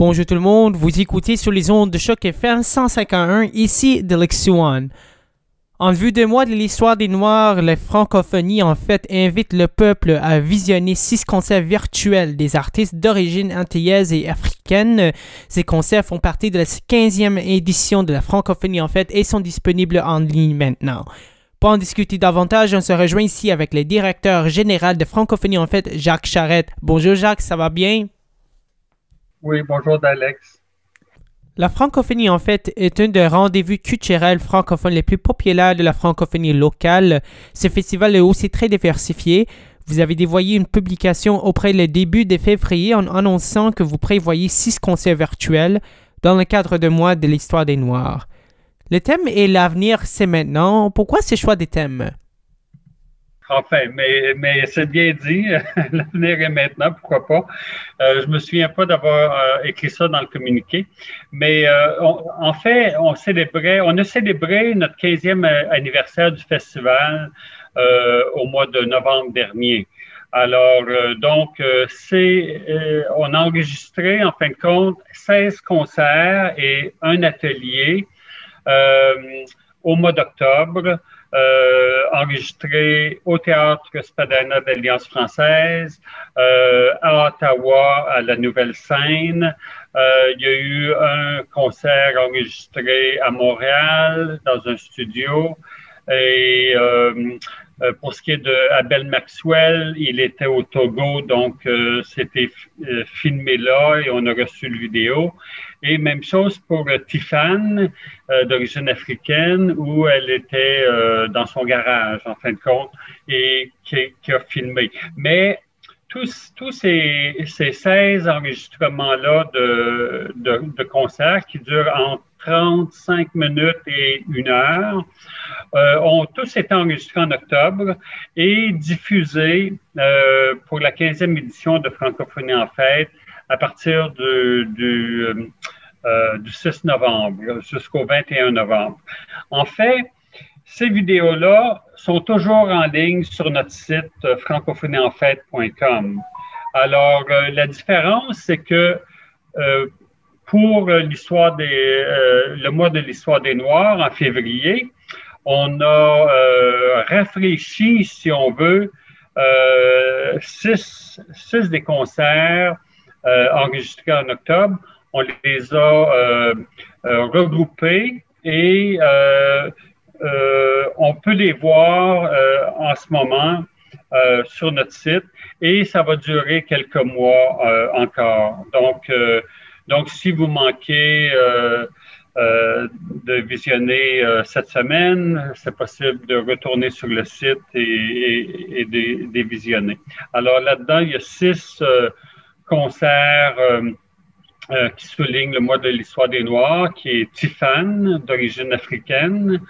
Bonjour tout le monde, vous écoutez sur les ondes de choc FM 151, ici Delix One. En vue de mois de l'histoire des Noirs, la francophonie en fait invite le peuple à visionner six concerts virtuels des artistes d'origine antillaise et africaine. Ces concerts font partie de la 15e édition de la francophonie en fait et sont disponibles en ligne maintenant. Pour en discuter davantage, on se rejoint ici avec le directeur général de francophonie en fait, Jacques Charette. Bonjour Jacques, ça va bien? Oui, bonjour Alex. La francophonie, en fait, est un des rendez-vous culturels francophones les plus populaires de la francophonie locale. Ce festival est aussi très diversifié. Vous avez dévoyé une publication auprès le début de février en annonçant que vous prévoyez six concerts virtuels dans le cadre de mois de l'histoire des Noirs. Le thème est l'avenir, c'est maintenant. Pourquoi ce choix des thèmes? Enfin, mais, c'est bien dit. L'avenir est maintenant, pourquoi pas. Euh, je me souviens pas d'avoir euh, écrit ça dans le communiqué. Mais euh, en fait, on célébrait, on a célébré notre 15e euh, anniversaire du festival au mois de novembre dernier. Alors, donc, c'est, on a enregistré, en fin de compte, 16 concerts et un atelier au mois d'octobre euh, enregistré au Théâtre Spadana d'Alliance française, euh, à Ottawa, à la Nouvelle Scène. Euh, il y a eu un concert enregistré à Montréal, dans un studio. Et euh, pour ce qui est de Abel Maxwell, il était au Togo, donc c'était filmé là et on a reçu le vidéo. Et même chose pour Tiffany, d'origine africaine, où elle était dans son garage, en fin de compte, et qui, qui a filmé. Mais tous, tous ces, ces 16 enregistrements-là de, de, de concerts qui durent entre 35 minutes et une heure, euh, ont tous été enregistrés en octobre et diffusés euh, pour la 15e édition de Francophonie en fête à partir du, du, euh, du 6 novembre jusqu'au 21 novembre. En fait, ces vidéos-là sont toujours en ligne sur notre site francophonieenfête.com. Alors, la différence, c'est que pour l'histoire des, euh, le mois de l'histoire des Noirs en février, on a euh, réfléchi, si on veut, euh, six, six, des concerts enregistrés en octobre. On les a regroupés et on peut les voir en ce moment sur notre site et ça va durer quelques mois encore. Donc, si vous manquez euh, euh, de visionner euh, cette semaine, c'est possible de retourner sur le site et, de, visionner. Alors là-dedans, il y a six concerts qui soulignent le mois de l'histoire des Noirs, qui est Tiffany, d'origine africaine,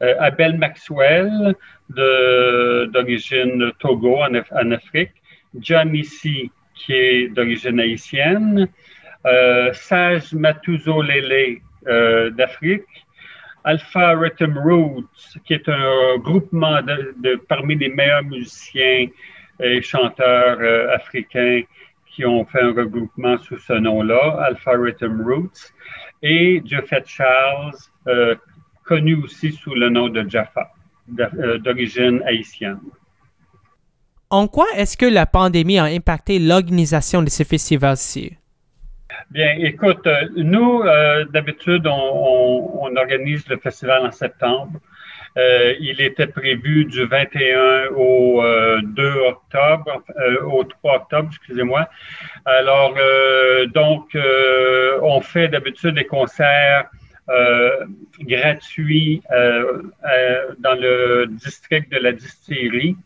Abel Maxwell, d'origine Togo en, en Afrique, John Issy, qui est d'origine haïtienne, euh, Sage Matuzo Lele euh, d'Afrique, Alpha Rhythm Roots, qui est un groupement de, parmi les meilleurs musiciens et chanteurs euh, africains qui ont fait un regroupement sous ce nom-là, Alpha Rhythm Roots, et Jeffet Charles, connu aussi sous le nom de Jaffa, d'origine haïtienne. En quoi est-ce que la pandémie a impacté l'organisation de ce festival-ci? Bien, écoute, euh, nous, euh, d'habitude, on, organise le festival en septembre. Euh, il était prévu du 21 au 2 octobre, au 3 octobre, excusez-moi. Alors, donc, on fait d'habitude des concerts gratuits dans le district de la distillerie.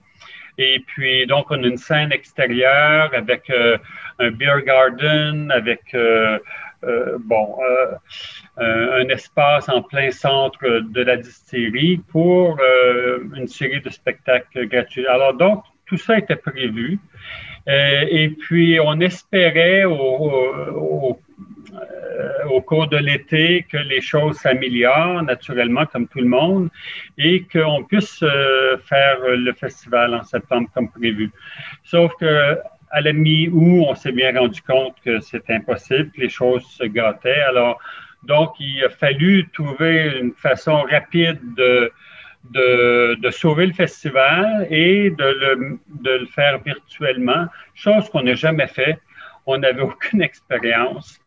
Et puis, donc, on a une scène extérieure avec euh, un beer garden, avec, euh, euh, bon, un espace en plein centre de la distillerie pour une série de spectacles gratuits. Alors, donc, tout ça était prévu. et puis, on espérait au, euh, cours de l'été que les choses s'améliorent naturellement comme tout le monde et qu'on puisse euh, faire le festival en septembre comme prévu. Sauf que à la mi-août, on s'est bien rendu compte que c'était impossible, que les choses se gâtaient. Alors, donc, il a fallu trouver une façon rapide de, de, sauver le festival et de le, de le faire virtuellement, chose qu'on n'a jamais fait. On n'avait aucune expérience.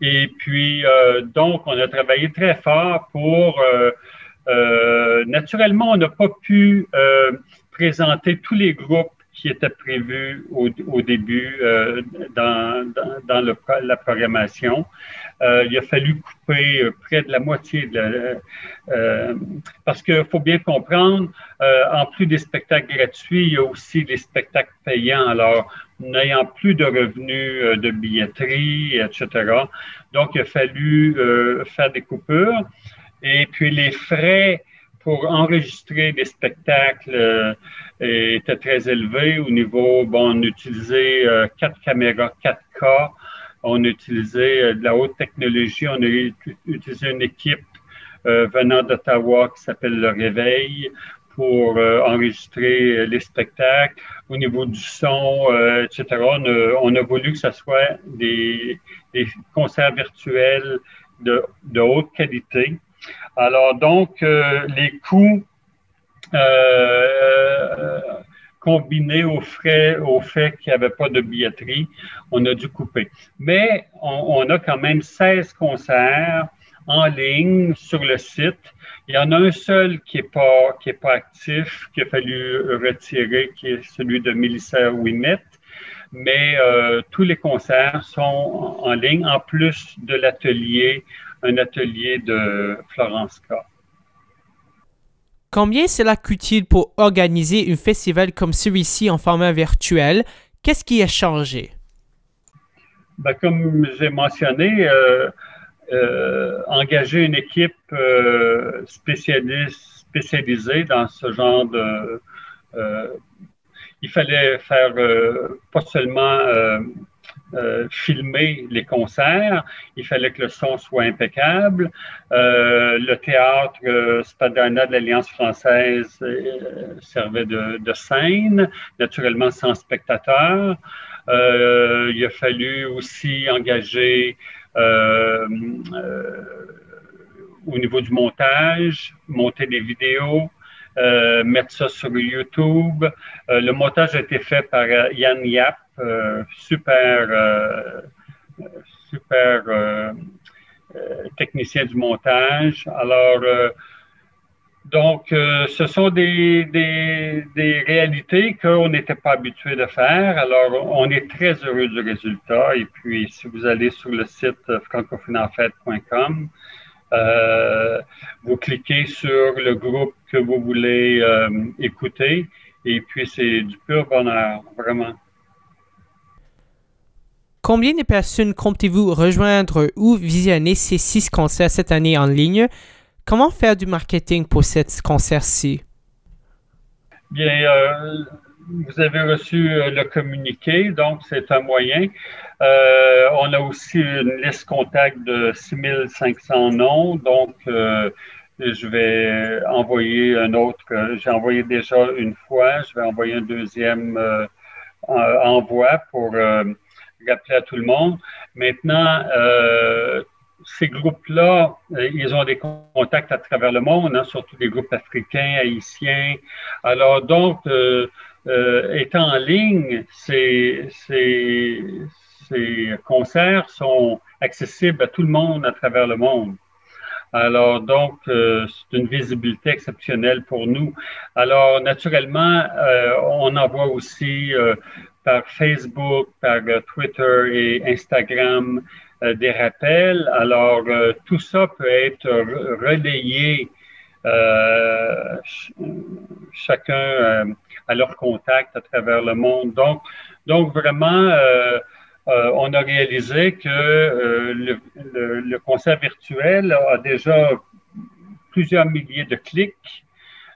Et puis, euh, donc, on a travaillé très fort pour... Euh, euh, naturellement, on n'a pas pu présenter tous les groupes qui étaient prévus au, début dans, dans, dans le, la programmation. Euh, il a fallu couper euh, près de la moitié de euh, parce qu'il faut bien comprendre, en plus des spectacles gratuits, il y a aussi des spectacles payants. Alors, n'ayant plus de revenus de billetterie, etc. Donc, il a fallu faire des coupures. Et puis, les frais pour enregistrer des spectacles étaient très élevés au niveau, on utilisait quatre caméras 4K on a utilisé euh, de la haute technologie. On a utilisé une équipe euh, venant d'Ottawa qui s'appelle Le Réveil pour euh, enregistrer les spectacles. Au niveau du son, etc., on a, voulu que ce soit des, concerts virtuels de, haute qualité. Alors donc, les coûts combiné au, frais, au fait qu'il n'y avait pas de billetterie, on a dû couper. Mais on, a quand même 16 concerts en ligne sur le site. Il y en a un seul qui n'est pas, pas actif, qu'il a fallu retirer, qui est celui de Mélissa Wimet. Mais euh, tous les concerts sont en ligne, en plus de l'atelier, un atelier de Florence K. Combien cela coûte-t-il pour organiser un festival comme celui-ci en format virtuel? Qu'est-ce qui a changé? Ben, comme j'ai mentionné, euh, euh, engager une équipe euh, spécialisée dans ce genre de... il fallait faire pas seulement euh, filmer les concerts. Il fallait que le son soit impeccable. Euh, le théâtre euh, Spadana de l'Alliance française servait de, de, scène, naturellement sans spectateurs. il a fallu aussi engager au niveau du montage, monter des vidéos, mettre ça sur YouTube. Euh, le montage a été fait par Yann Yap, euh, super, euh, euh, technicien du montage. Alors, donc, ce sont des, des, réalités qu'on n'était pas habitué de faire. Alors, on est très heureux du résultat. Et puis, si vous allez sur le site francophineenfête.com, euh, vous cliquez sur le groupe que vous voulez écouter. Et puis, c'est du pur bonheur, vraiment. Combien de personnes comptez-vous rejoindre ou visionner ces six concerts cette année en ligne? Comment faire du marketing pour ces concerts-ci? Bien, euh, vous avez reçu euh, le communiqué, donc c'est un moyen. Euh, on a aussi une liste contact de 6500 noms, donc je vais envoyer un autre. J'ai envoyé déjà une fois, je vais envoyer un deuxième envoi pour rappeler à tout le monde. Maintenant, euh, ces groupes-là, euh, ils ont des contacts à travers le monde, hein, surtout des groupes africains, haïtiens. Alors, donc, euh, étant en ligne, ces, concerts sont accessibles à tout le monde à travers le monde. Alors, donc, c'est une visibilité exceptionnelle pour nous. Alors, naturellement, on envoie aussi par Facebook, par euh, Twitter et Instagram euh, des rappels. Alors, euh, tout ça peut être relayé chacun à leur contact à travers le monde. Donc, donc vraiment, on a réalisé que le, le, concert virtuel a déjà plusieurs milliers de clics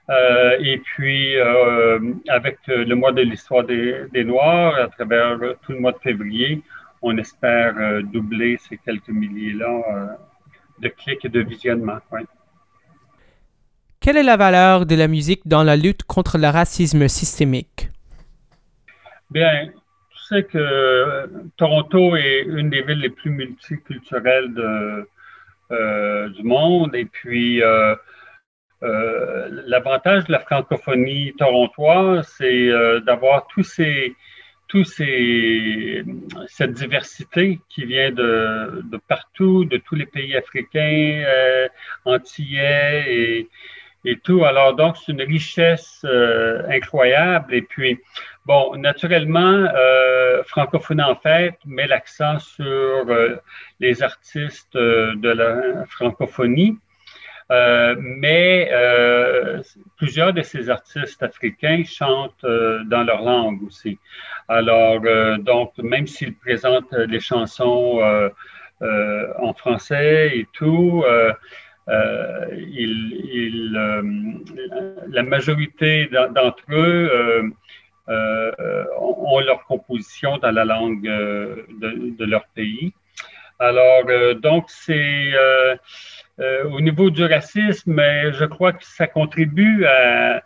euh, et puis, euh, avec le mois de l'histoire des, Noirs, à travers tout le mois de février, on espère euh, doubler ces quelques milliers-là de clics et de visionnements. Quelle est la valeur de la musique dans la lutte contre le racisme systémique? Bien, sais que Toronto est une des villes les plus multiculturelles du monde. Et puis, l'avantage de la francophonie torontoise, c'est d'avoir tous cette diversité qui vient de, partout, de tous les pays africains, euh, antillais et, et, tout. Alors, donc, c'est une richesse euh, incroyable. Et puis, bon, naturellement, euh, Francophonie en fait met l'accent sur euh, les artistes de la francophonie. Euh, mais euh, plusieurs de ces artistes africains chantent euh, dans leur langue aussi. Alors, donc, même s'ils présentent des chansons en français et tout, il, la majorité d'entre eux ont leur composition dans la langue de, leur pays. Alors, donc, c'est euh, au niveau du racisme, je crois que ça contribue à,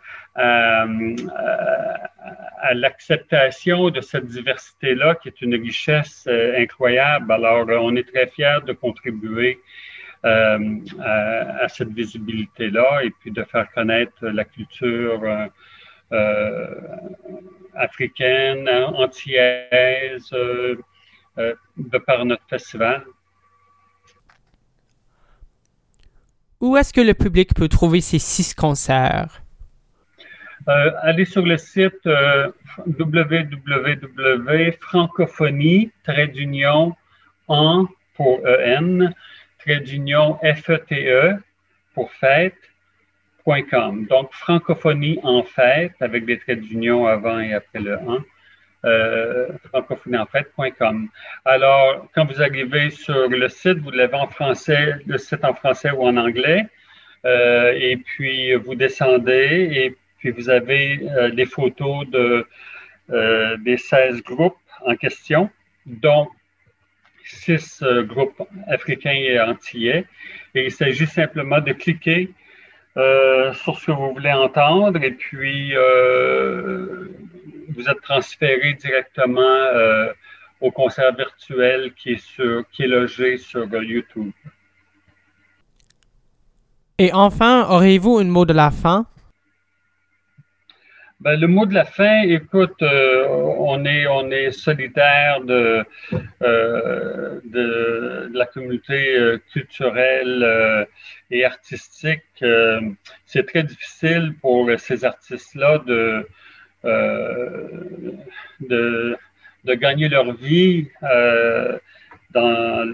l'acceptation de cette diversité-là, qui est une richesse euh, incroyable. Alors, on est très fiers de contribuer euh, à, cette visibilité-là et puis de faire connaître la culture africaine, antillaise, de par notre festival. Où est-ce que le public peut trouver ces six concerts? Euh, allez sur le site euh, www.francophonie en pour EN, d'union FETE pour fête.com. Donc, francophonie en fête avec des traits d'union avant et après le 1 euh, francophonie-en-fait.com. Alors, quand vous arrivez sur le site, vous l'avez en français, le site en français ou en anglais, euh, et puis vous descendez, et puis vous avez euh, des photos de, euh, des 16 groupes en question, dont six groupes africains et antillais. Et il s'agit simplement de cliquer sur ce que vous voulez entendre, et puis vous êtes transféré directement euh, au concert virtuel qui est, logé sur YouTube. Et enfin, auriez-vous un mot de la fin? Ben, le mot de la fin, écoute, euh, on est on est solidaire de, euh, de, la communauté culturelle et artistique. c'est très difficile pour ces artistes-là de euh, de, de, gagner leur vie euh, dans,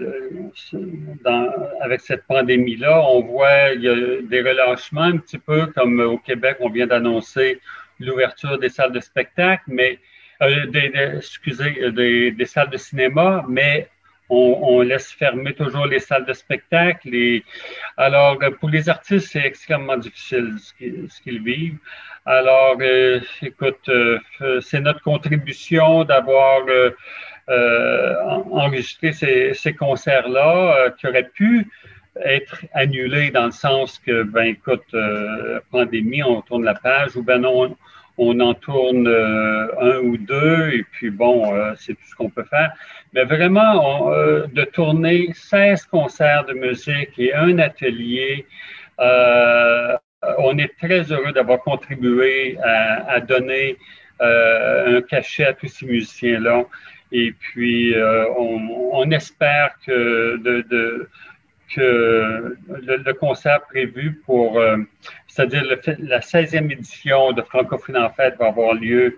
dans, avec cette pandémie-là. On voit il y a des relâchements un petit peu comme au Québec, on vient d'annoncer l'ouverture des salles de spectacle, mais euh, des, excusez, des, des, salles de cinéma, mais on, laisse fermer toujours les salles de spectacle. Et, alors, pour les artistes, c'est extrêmement difficile ce qu'ils vivent. Alors, euh, écoute, euh, c'est notre contribution d'avoir euh, enregistré ces, ces concerts-là qui auraient pu être annulés dans le sens que, ben écoute, pandémie, on tourne la page, ou ben non, on en tourne un ou deux, et puis bon, c'est tout ce qu'on peut faire. Mais vraiment, de tourner 16 concerts de musique et un atelier, euh, euh, on est très heureux d'avoir contribué à, donner euh, un cachet à tous ces musiciens-là. Et puis, euh, on, espère que, de, que le, concert prévu pour, c'est-à-dire la 16e édition de Francophonie en Fête va avoir lieu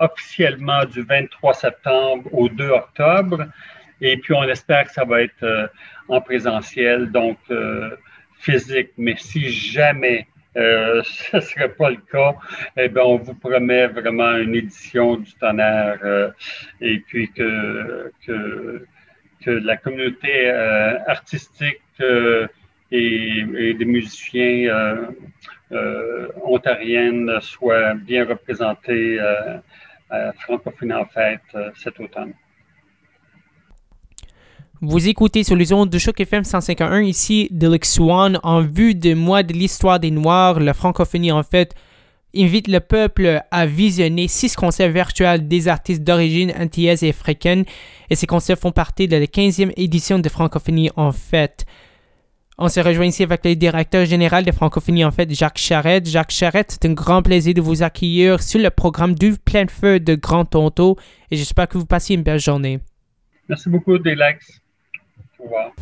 officiellement du 23 septembre au 2 octobre. Et puis, on espère que ça va être euh, en présentiel, donc euh, physique. Mais si jamais euh, ce ne serait pas le cas, eh bien, on vous promet vraiment une édition du tonnerre et puis que, que la communauté artistique et, des musiciens ontariennes soient bien représentés à Francophonie en fête cet automne. Vous écoutez sur les ondes de Choc FM 151 ici Delix Swan en vue de mois de l'histoire des Noirs, la francophonie en fait. Invite le peuple à visionner six concerts virtuels des artistes d'origine antillaise et africaine. Et ces concerts font partie de la 15e édition de Francophonie en fait. On se rejoint ici avec le directeur général de Francophonie en fait, Jacques Charette. Jacques Charette, c'est un grand plaisir de vous accueillir sur le programme du plein feu de Grand Tonto et j'espère que vous passez une belle journée. Merci beaucoup, Delex. Au revoir.